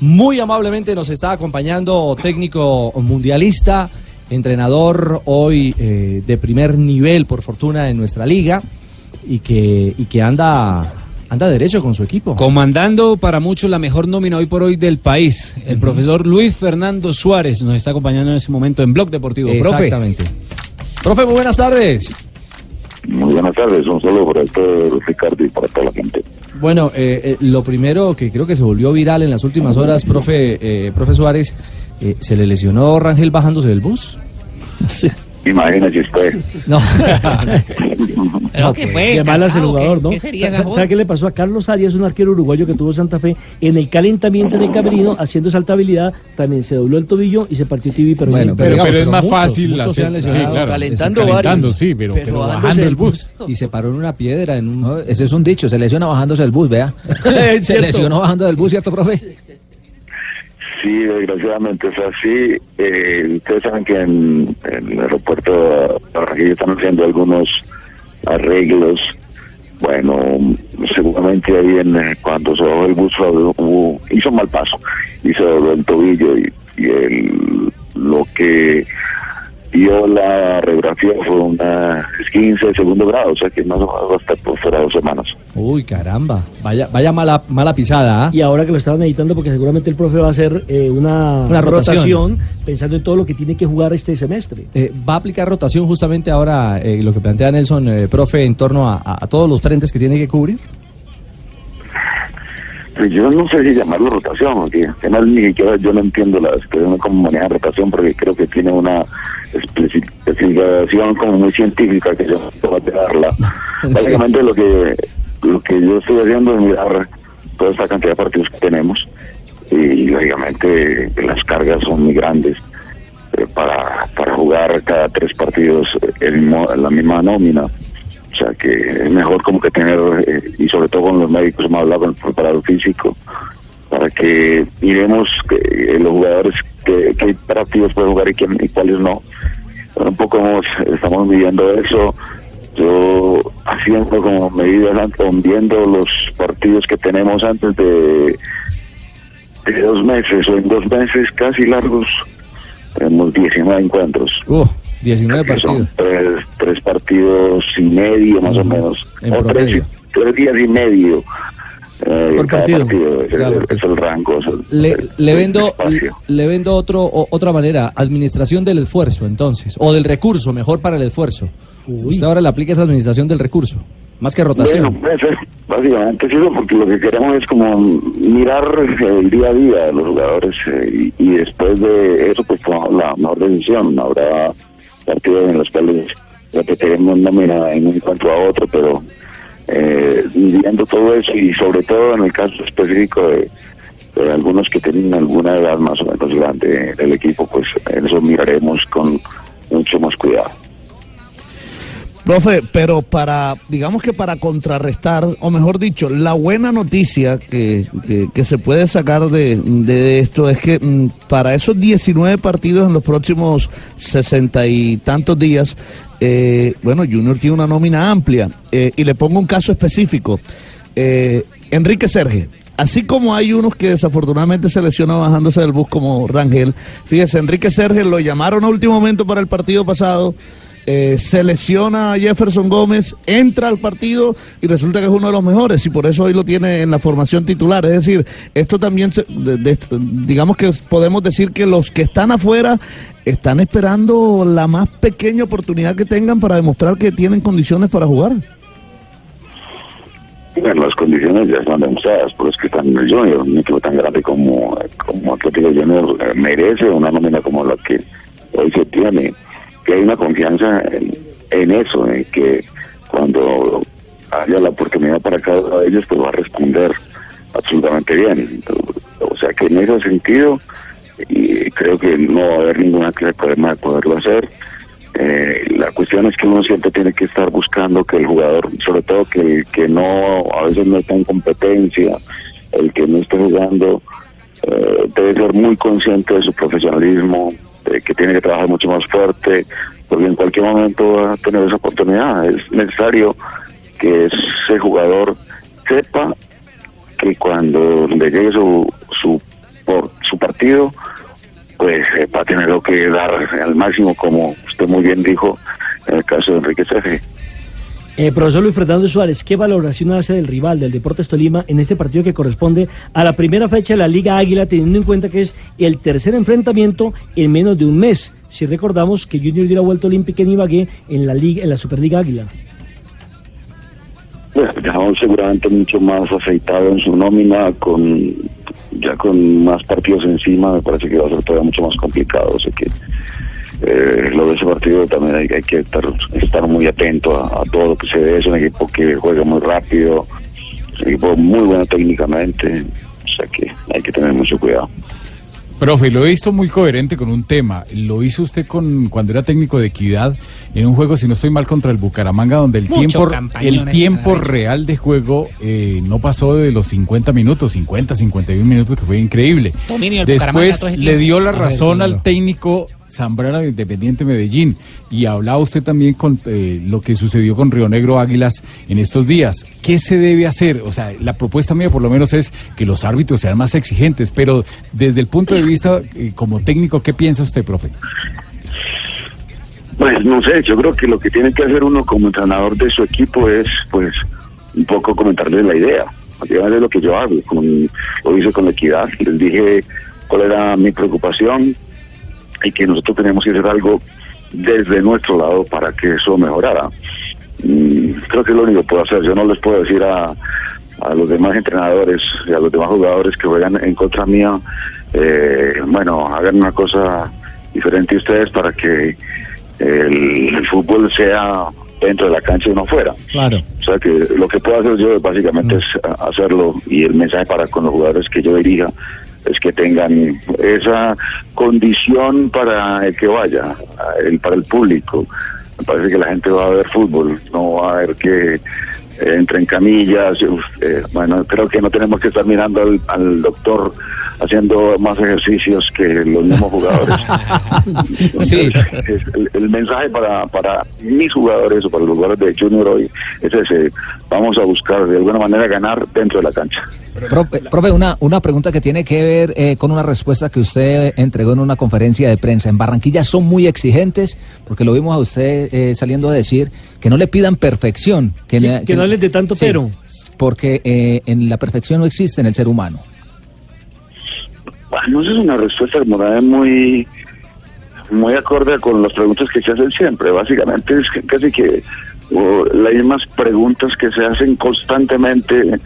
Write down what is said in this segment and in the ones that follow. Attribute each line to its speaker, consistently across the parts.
Speaker 1: Muy amablemente nos está acompañando técnico mundialista, entrenador hoy eh, de primer nivel, por fortuna, en nuestra liga y que, y que anda, anda derecho con su equipo.
Speaker 2: Comandando para muchos la mejor nómina hoy por hoy del país. El profesor Luis Fernando Suárez nos está acompañando en este momento en Blog Deportivo.
Speaker 1: Exactamente. Profe, muy buenas tardes.
Speaker 3: Muy buenas tardes, un saludo para todo Ricardo y para toda la gente.
Speaker 1: Bueno, eh, eh, lo primero que creo que se volvió viral en las últimas horas, profe, eh, profe Suárez, eh, ¿se le lesionó Rangel bajándose del bus?
Speaker 3: Imagínese usted.
Speaker 1: No.
Speaker 4: Pero que fue
Speaker 5: Qué malas el jugador,
Speaker 4: ¿qué-
Speaker 5: ¿no?
Speaker 4: qué sería
Speaker 5: qué le pasó a Carlos Arias, un arquero uruguayo que tuvo Santa Fe? En el calentamiento en el camerino, haciendo saltabilidad, también se dobló el tobillo y se partió
Speaker 2: Bueno,
Speaker 5: peroné.
Speaker 2: pero, pero es más
Speaker 1: muchos,
Speaker 2: fácil
Speaker 1: muchos
Speaker 2: hacer- sí, claro.
Speaker 4: Calentando
Speaker 2: Calentando,
Speaker 4: varios.
Speaker 2: sí, pero,
Speaker 4: Pero
Speaker 2: pero
Speaker 4: bajándose
Speaker 2: bajando el
Speaker 4: el
Speaker 2: bus.
Speaker 1: y se paró en una piedra en un...
Speaker 6: No, ese es un dicho, se lesiona bajándose del bus, vea. Se lesionó bajando del bus, ¿cierto, profe?
Speaker 3: Sí, desgraciadamente es así. Eh, ustedes saben que en, el aeropuerto Barranquilla están haciendo algunos arreglos. Bueno, seguramente ahí en, eh, cuando se bajó el bus hubo- hizo mal paso y se dobló el tobillo y, y el, lo que dio la radiografía fue una 15 de segundo grado, o sea que más o menos va a estar por fuera de dos semanas.
Speaker 1: Uy, caramba. Vaya, vaya mala, mala pisada, ¿ah?
Speaker 5: Y ahora que lo estaban editando, porque seguramente el profe va a hacer eh, una,
Speaker 1: Una rotación.
Speaker 5: pensando en todo lo que tiene que jugar este semestre.
Speaker 1: Eh, va a aplicar rotación justamente ahora, eh, lo que plantea Nelson, eh, profe, en torno a, a- a todos los frentes que tiene que cubrir.
Speaker 3: Pues yo no sé si llamarlo rotación, porque además ni siquiera yo no entiendo la expresión cómo maneja rotación, porque creo que tiene una especi- especificación como muy científica que yo no puedo darla.
Speaker 1: Sí.
Speaker 3: Básicamente lo que lo que yo estoy haciendo es mirar toda esta cantidad de partidos que tenemos y lógicamente las cargas son muy grandes eh, para, para jugar cada tres partidos el la misma nómina. Sea que es mejor como que tener, eh, y sobre todo con los médicos, hemos hablado con el preparador físico, para que miremos que, eh, los jugadores que, qué partidos pueden jugar y, quién- y cuáles no. Bueno, un poco hemos- estamos midiendo eso. Yo haciendo como medidas, viendo los partidos que tenemos antes de, de dos meses o en dos meses casi largos, tenemos 19 encuentros.
Speaker 1: Uh, 19
Speaker 3: Que son
Speaker 1: partidos.
Speaker 3: tres, tres partidos y medio más o menos.
Speaker 1: En
Speaker 3: o tres, tres días y medio. eh,
Speaker 5: Por
Speaker 3: cada
Speaker 5: partido.
Speaker 3: es, el-
Speaker 1: Claro.
Speaker 3: es el rango. es el-
Speaker 1: Le,
Speaker 3: el-
Speaker 1: le vendo,
Speaker 3: espacio.
Speaker 1: le vendo otro, o- otra manera, administración del esfuerzo, entonces, o del recurso, mejor para el esfuerzo.
Speaker 5: Uy.
Speaker 1: Usted ahora le aplica esa administración del recurso, más que rotación.
Speaker 3: Bueno, puede ser, básicamente es eso, porque lo que queremos es como mirar eh, el día a día de los jugadores eh, y, y después de eso pues tomamos la mejor decisión. Habrá partidos en los cuales repetiremos nómina en un encuentro a otro, pero eh, viendo todo eso y sobre todo en el caso específico de, de algunos que tienen alguna edad más o menos grande del equipo, pues en eso miraremos con mucho más cuidado.
Speaker 7: Profe, pero para, digamos que para contrarrestar, o mejor dicho, la buena noticia que, que, se puede sacar de, de esto es que mm, para esos 19 partidos en los próximos sesenta y tantos días, eh, bueno, Junior tiene una nómina amplia. eh, y le pongo un caso específico. Eh, Enrique Serge. Así como hay unos que desafortunadamente se lesionan bajándose del bus como Rangel, fíjese, Enrique Serge lo llamaron a último momento para el partido pasado, eh, se a Jefferson Gómez, entra al partido y resulta que es uno de los mejores y por eso hoy lo tiene en la formación titular. Es decir, esto también, se- de- digamos que podemos decir que los que están afuera están esperando la más pequeña oportunidad que tengan para demostrar que tienen condiciones para jugar.
Speaker 3: Bueno, las condiciones ya están demostradas por los que están en el Junior. Un equipo tan grande como, como Atlético Junior eh, merece una nómina como la que hoy se tiene. Que hay una confianza en, en eso, en que cuando haya la oportunidad para cada uno de ellos, pues va a responder absolutamente bien. O sea que en ese sentido, y creo que no va a haber ninguna problema de poderlo hacer. Eh, la cuestión es que uno siempre tiene que estar buscando que el jugador, sobre todo que que no, a veces no está en competencia, el que no esté jugando, eh, debe ser muy consciente de su profesionalismo, de que tiene que trabajar mucho más fuerte, porque en cualquier momento va a tener esa oportunidad. Es necesario que ese jugador sepa que cuando le llegue su, su, por, su partido, pues eh, va a tener lo que dar al máximo, como usted muy bien dijo en el caso de Enrique Cefe.
Speaker 5: Eh, profesor Luis Fernando Suárez, ¿qué valoración hace del rival del Deportes Tolima en este partido que corresponde a la primera fecha de la Liga Águila, teniendo en cuenta que es el tercer enfrentamiento en menos de un mes? Si recordamos que Junior dio la vuelta olímpica en Ibagué en la Liga, en la Superliga Águila.
Speaker 3: Bueno, ya seguramente mucho más aceitado en su nómina, con ya con más partidos encima, me parece que va a ser todavía mucho más complicado. Así que eh, lo de ese partido también hay, hay que estar, estar muy atento a, a todo lo que se ve. Es un equipo que juega muy rápido, es un equipo muy bueno técnicamente, o sea que hay que tener mucho cuidado.
Speaker 8: Profe, lo he visto muy coherente con un tema. Lo hizo usted con cuando era técnico de equidad en un juego, si no estoy mal, contra el Bucaramanga, donde el
Speaker 4: Mucho
Speaker 8: tiempo, el tiempo real de juego eh, no pasó de los 50 minutos, 50, 51 minutos, que fue increíble.
Speaker 4: Dominio
Speaker 8: Después le dio la
Speaker 4: ver,
Speaker 8: razón al técnico Zambrana de Independiente Medellín y hablaba usted también con eh, lo que sucedió con Río Negro Águilas en estos días. ¿Qué se debe hacer? O sea, la propuesta mía por lo menos es que los árbitros sean más exigentes, pero desde el punto de vista eh, como técnico, ¿qué piensa usted, profe?
Speaker 3: Pues no sé, yo creo que lo que tiene que hacer uno como entrenador de su equipo es, pues, un poco comentarles la idea. Básicamente es lo que yo hago, con, lo hice con equidad. Les dije cuál era mi preocupación y que nosotros teníamos que hacer algo desde nuestro lado para que eso mejorara. Mm, creo que es lo único que puedo hacer. Yo no les puedo decir a, a los demás entrenadores y a los demás jugadores que juegan en contra mía, eh, bueno, hagan una cosa diferente ustedes para que el, el fútbol sea dentro de la cancha y no fuera.
Speaker 1: Claro.
Speaker 3: O sea que lo que puedo hacer yo básicamente es a- hacerlo y el mensaje para con los jugadores que yo dirija es que tengan esa condición para el que vaya, el, para el público. Me parece que la gente va a ver fútbol, no va a ver que entre en camillas. uf, eh, bueno, creo que no tenemos que estar mirando al, al doctor haciendo más ejercicios que los mismos jugadores.
Speaker 1: Sí.
Speaker 3: El, el mensaje para, para mis jugadores o para los jugadores de Junior hoy es ese, vamos a buscar de alguna manera ganar dentro de la cancha.
Speaker 6: Profe, profe, una, una pregunta que tiene que ver eh, con una respuesta que usted entregó en una conferencia de prensa. En Barranquilla son muy exigentes, porque lo vimos a usted eh, saliendo a decir que no le pidan perfección. Que,
Speaker 5: Que-
Speaker 6: le-
Speaker 5: que no les dé tanto
Speaker 6: Sí,
Speaker 5: pero.
Speaker 6: Porque eh, en la perfección no existe en el ser humano.
Speaker 3: Esa es una respuesta la de muy muy acorde con las preguntas que se hacen siempre. Básicamente es que casi que o, las mismas preguntas que se hacen constantemente,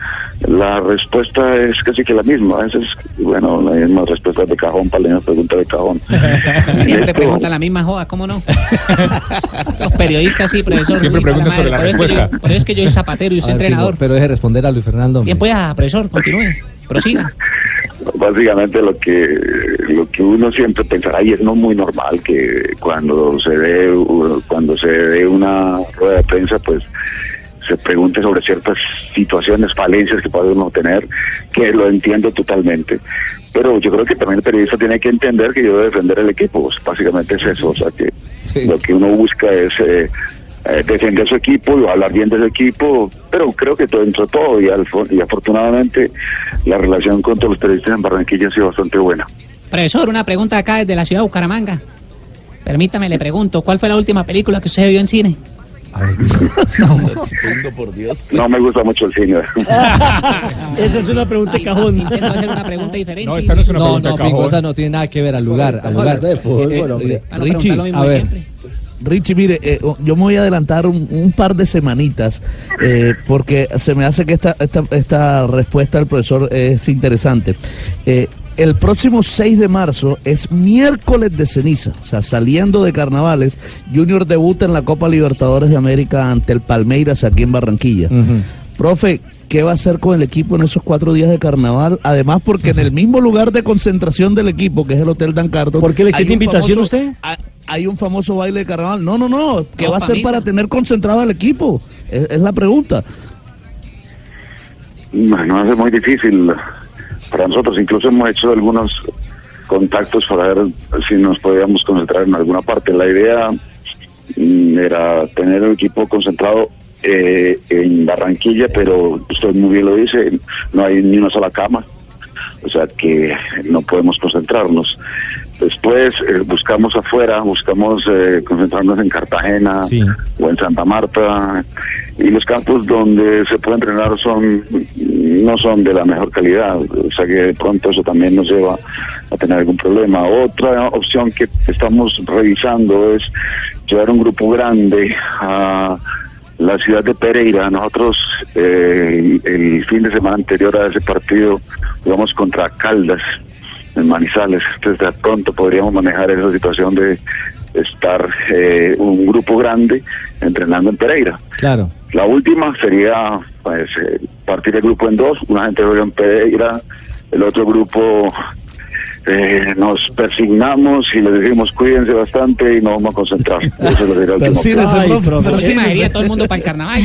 Speaker 3: la respuesta es casi que la misma. A veces, bueno, las mismas respuestas de cajón para las mismas preguntas de cajón.
Speaker 4: Siempre
Speaker 3: Esto-
Speaker 4: preguntan la misma joda, ¿cómo no? Los periodistas, sí, profesor.
Speaker 8: Siempre preguntan sobre la
Speaker 4: Por eso es que
Speaker 8: respuesta.
Speaker 4: yo- Por eso es que yo soy zapatero y soy
Speaker 1: ver,
Speaker 4: entrenador.
Speaker 1: Pero deje responder a Luis Fernando.
Speaker 4: Bien, pues, ah, profesor, continúe. Prosiga.
Speaker 3: Básicamente lo que lo que uno siempre pensará y es no muy normal que cuando se dé cuando se dé una rueda de prensa pues se pregunte sobre ciertas situaciones falencias que puede uno tener que lo entiendo totalmente pero yo creo que también el periodista tiene que entender que yo debo defender el equipo básicamente es eso o sea que
Speaker 1: Sí.
Speaker 3: lo que uno busca es eh, eh, defender su equipo y hablar bien de su equipo, pero creo que todo dentro de todo y, al- y afortunadamente la relación con todos los periodistas en Barranquilla ha sido bastante buena.
Speaker 4: Profesor, una pregunta acá desde la ciudad de Bucaramanga. Permítame, le pregunto, ¿cuál fue la última película que usted vio en cine?
Speaker 3: No me gusta mucho el cine.
Speaker 5: Esa es una pregunta de cajón.
Speaker 4: Intento hacer una pregunta diferente.
Speaker 8: No, esta no es una
Speaker 1: No,
Speaker 8: pregunta
Speaker 1: no,
Speaker 8: cajón.
Speaker 1: esa no tiene nada que ver al lugar. Al lugar. Eh, eh,
Speaker 4: no
Speaker 7: Richie,
Speaker 1: a ver.
Speaker 4: siempre.
Speaker 7: Richie, mire, eh, yo me voy a adelantar un, un par de semanitas eh, porque se me hace que esta, esta, esta respuesta del profesor es interesante. Eh, el próximo 6 de marzo es miércoles de ceniza, o sea, saliendo de carnavales, Junior debuta en la Copa Libertadores de América ante el Palmeiras aquí en Barranquilla. Profe, ¿qué va a hacer con el equipo en esos cuatro días de carnaval? Además, porque en el mismo lugar de concentración del equipo, que es el Hotel Dan Carton,
Speaker 5: ¿Por qué le hiciste invitación
Speaker 7: famoso-
Speaker 5: usted?
Speaker 7: Hay un famoso baile de carnaval. No, no, no. ¿Qué va a hacer
Speaker 4: Misa.
Speaker 7: para tener concentrado al equipo? Es, es la pregunta.
Speaker 3: Bueno, es muy difícil para nosotros. Incluso hemos hecho algunos contactos para ver si nos podíamos concentrar en alguna parte. La idea mm, era tener el equipo concentrado eh, en Barranquilla, pero usted muy bien lo dice, no hay ni una sola cama, o sea que no podemos concentrarnos. Después eh, buscamos afuera, buscamos eh, concentrarnos en Cartagena
Speaker 1: Sí.
Speaker 3: o en Santa Marta y los campos donde se puede entrenar son no son de la mejor calidad, o sea que de pronto eso también nos lleva a tener algún problema. Otra opción que estamos revisando es llevar un grupo grande a la ciudad de Pereira. Nosotros eh, el fin de semana anterior a ese partido jugamos contra Caldas en Manizales. Entonces de pronto podríamos manejar esa situación de estar eh, un grupo grande entrenando en Pereira.
Speaker 1: Claro.
Speaker 3: La última sería pues eh, partir el grupo en dos, una gente juega en Pereira, el otro grupo eh, nos persignamos y les decimos cuídense bastante y nos vamos a concentrar. Eso lo dirá el último
Speaker 7: profe,
Speaker 4: todo el mundo para el carnaval.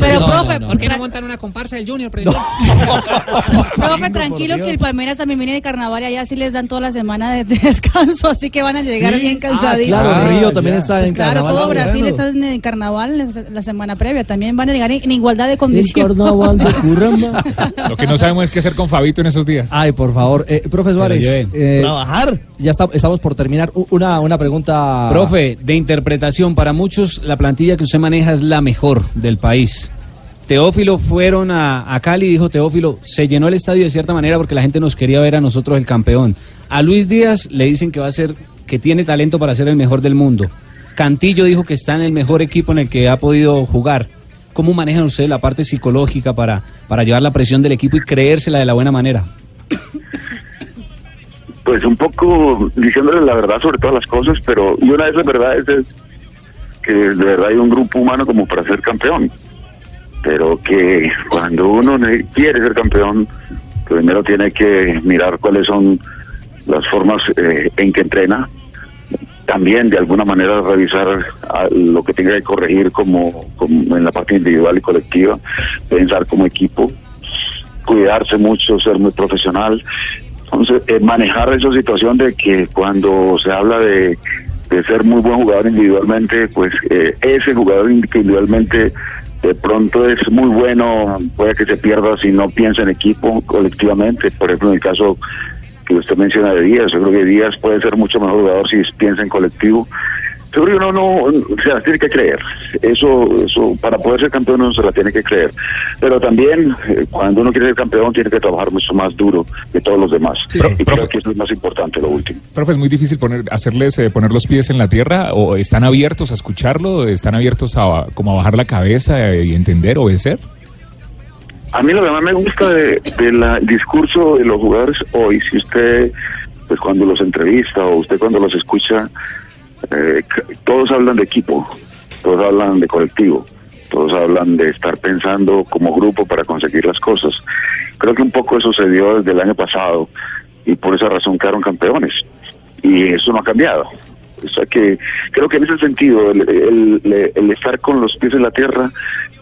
Speaker 9: Pero,
Speaker 1: No,
Speaker 9: profe,
Speaker 1: no,
Speaker 4: ¿Por qué no montan una comparsa del Junior,
Speaker 9: profe, tranquilo que el Palmeiras también viene de carnaval y allá sí les dan toda la semana de, de descanso, así que van a llegar
Speaker 5: Sí.
Speaker 9: bien
Speaker 1: Ah,
Speaker 9: cansaditos.
Speaker 1: claro,
Speaker 8: Ah,
Speaker 1: Río también
Speaker 8: ya.
Speaker 1: está
Speaker 9: Pues
Speaker 1: en
Speaker 9: claro,
Speaker 1: carnaval.
Speaker 9: todo
Speaker 1: Ah,
Speaker 9: Brasil está en carnaval la, semana previa. También van a llegar en, igualdad de condiciones.
Speaker 8: Lo que no sabemos es qué hacer con Fabito en esos días.
Speaker 1: Ay, por favor. Eh, profe Suárez, eh,
Speaker 7: Trabajar.
Speaker 1: ya está- estamos por terminar. Una, una pregunta.
Speaker 2: Profe, de interpretación, para muchos la plantilla que usted maneja es la mejor del país. Teófilo fueron a, a Cali, dijo Teófilo, se llenó el estadio de cierta manera porque la gente nos quería ver a nosotros el campeón. A Luis Díaz le dicen que va a ser, que tiene talento para ser el mejor del mundo. Cantillo dijo que está en el mejor equipo en el que ha podido jugar. ¿Cómo manejan ustedes la parte psicológica para, para llevar la presión del equipo y creérsela de la buena manera?
Speaker 3: Pues un poco diciéndole la verdad sobre todas las cosas, pero y una de esas verdades es que de verdad hay un grupo humano como para ser campeón, pero que cuando uno quiere ser campeón, primero tiene que mirar cuáles son las formas eh, en que entrena, también de alguna manera revisar lo que tenga que corregir como, como en la parte individual y colectiva, pensar como equipo, cuidarse mucho, ser muy profesional. Entonces, eh, manejar esa situación de que cuando se habla de, ser muy buen jugador individualmente, pues eh, ese jugador individualmente de pronto es muy bueno, puede que se pierda si no piensa en equipo colectivamente. Por ejemplo, en el caso que usted menciona de Díaz, yo creo que Díaz puede ser mucho mejor jugador si piensa en colectivo. Yo creo que uno no, o sea, tiene que creer. Eso, eso, para poder ser campeón uno se la tiene que creer. Pero también, eh, cuando uno quiere ser campeón, tiene que trabajar mucho más duro que todos los demás. Y
Speaker 8: profe-
Speaker 3: creo que eso es más importante, lo último.
Speaker 8: Profe, es muy difícil poner, hacerles eh, poner los pies en la tierra o están abiertos a escucharlo, están abiertos a como a bajar la cabeza eh, y entender, obedecer.
Speaker 3: A mí lo que más me gusta de- del discurso de los jugadores hoy, si usted, pues cuando los entrevista o usted cuando los escucha, eh, todos hablan de equipo, todos hablan de colectivo, todos hablan de estar pensando como grupo para conseguir las cosas. Creo que un poco eso se desde el año pasado y por esa razón quedaron campeones. Y eso no ha cambiado. O sea que creo que en ese sentido el, el- estar con los pies en la tierra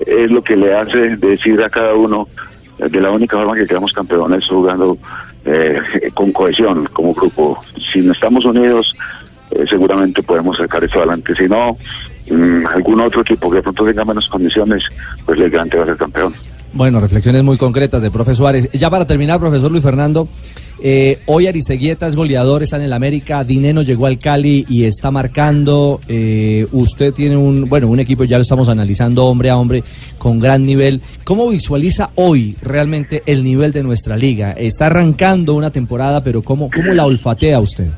Speaker 3: es lo que le hace decir a cada uno de la única forma que quedamos campeones jugando eh, con cohesión como grupo. Si no estamos unidos, eh, seguramente podemos sacar esto adelante. Si no, mm, algún otro equipo que de pronto tenga menos condiciones, pues le garante va a ser campeón.
Speaker 1: Bueno, reflexiones muy concretas de profe Suárez. Ya para terminar, profesor Luis Fernando, eh, hoy Aristeguieta es goleador, está en el América, Dineno llegó al Cali y está marcando. eh, usted tiene un, bueno, un equipo, ya lo estamos analizando hombre a hombre, con gran nivel. ¿Cómo visualiza hoy realmente el nivel de nuestra liga? Está arrancando una temporada, pero ¿cómo, cómo la olfatea usted?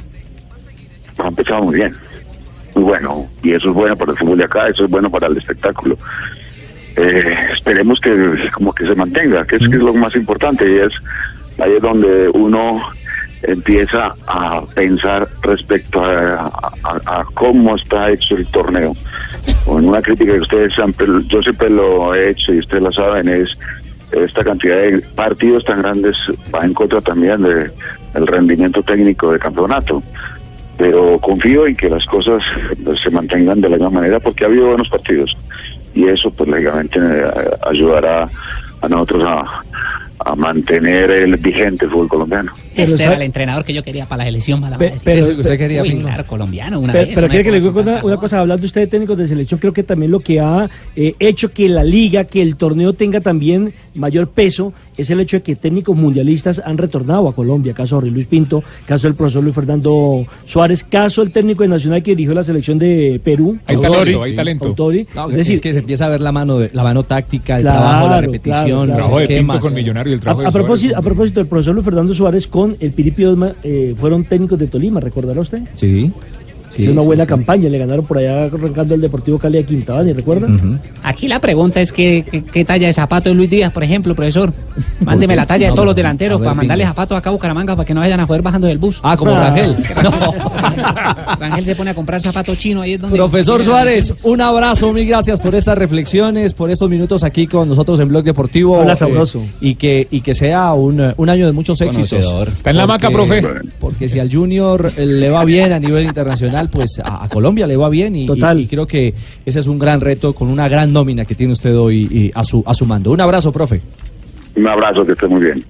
Speaker 3: Ha empezado muy bien, muy bueno, y eso es bueno para el fútbol de acá, eso es bueno para el espectáculo. Eh, esperemos que como que se mantenga, que es, que es lo más importante, y es ahí es donde uno empieza a pensar respecto a, cómo está hecho el torneo. Con una crítica que ustedes siempre, yo siempre lo he hecho y ustedes lo saben, es esta cantidad de partidos tan grandes va en contra también de, del rendimiento técnico del campeonato. Pero confío en que las cosas pues, se mantengan de la misma manera porque ha habido buenos partidos y eso pues lógicamente eh, ayudará a nosotros a, a mantener el vigente fútbol colombiano.
Speaker 4: Este era el entrenador que yo quería para la selección. Para la
Speaker 5: Pe- pero- que usted quería,
Speaker 4: Uy, claro, colombiano, una
Speaker 5: Pero,
Speaker 4: vez.
Speaker 5: pero
Speaker 4: una
Speaker 5: quiere que le diga una, una cosa, hablando usted de técnicos de selección, creo que también lo que ha eh, hecho que la liga, que el torneo tenga también mayor peso, es el hecho de que técnicos mundialistas han retornado a Colombia, caso Jorge Luis Pinto, caso del profesor Luis Fernando Suárez, caso el técnico de Nacional que dirigió la selección de Perú.
Speaker 1: Hay
Speaker 5: Autori,
Speaker 1: talento, hay talento.
Speaker 5: Autori.
Speaker 1: No,
Speaker 5: es
Speaker 1: es,
Speaker 5: decir,
Speaker 1: que se empieza a ver la mano, de, la mano táctica, el
Speaker 5: Claro,
Speaker 1: trabajo, la
Speaker 5: claro,
Speaker 1: repetición,
Speaker 5: claro.
Speaker 1: los
Speaker 5: Trabajo de Pinto con Millonario el trabajo A- de a propósito- a propósito, el profesor Luis Fernando Suárez con el Piripi eh, fueron técnicos de Tolima, ¿recordará usted?
Speaker 1: Sí.
Speaker 5: Hizo una buena campaña, le ganaron por allá arrancando el Deportivo Cali a Quintabani, ¿recuerda?
Speaker 4: Aquí la pregunta es qué, qué, qué talla de zapato es Luis Díaz, por ejemplo, profesor. Mándeme la talla de todos los delanteros
Speaker 1: ver,
Speaker 4: para mandarle zapatos acá a Bucaramanga para que no vayan a joder bajando del bus.
Speaker 1: Ah, como Rangel.
Speaker 4: Rangel se pone a comprar zapatos chinos ahí es donde...
Speaker 1: Profesor Suárez, un abrazo, mil gracias por estas reflexiones, por estos minutos aquí con nosotros en Blog Deportivo.
Speaker 5: Habla
Speaker 1: eh,
Speaker 5: sabroso.
Speaker 1: y, que, y que sea un, un año de muchos éxitos.
Speaker 8: Conocedor. Está en la maca, profe.
Speaker 1: Porque si al Junior le va bien a nivel internacional, pues a, a Colombia le va bien. Y,
Speaker 5: Total.
Speaker 1: y- y creo que ese es un gran reto con una gran nómina que tiene usted hoy y a, su, a su mando. Un abrazo, profe.
Speaker 3: Un abrazo, que esté muy bien.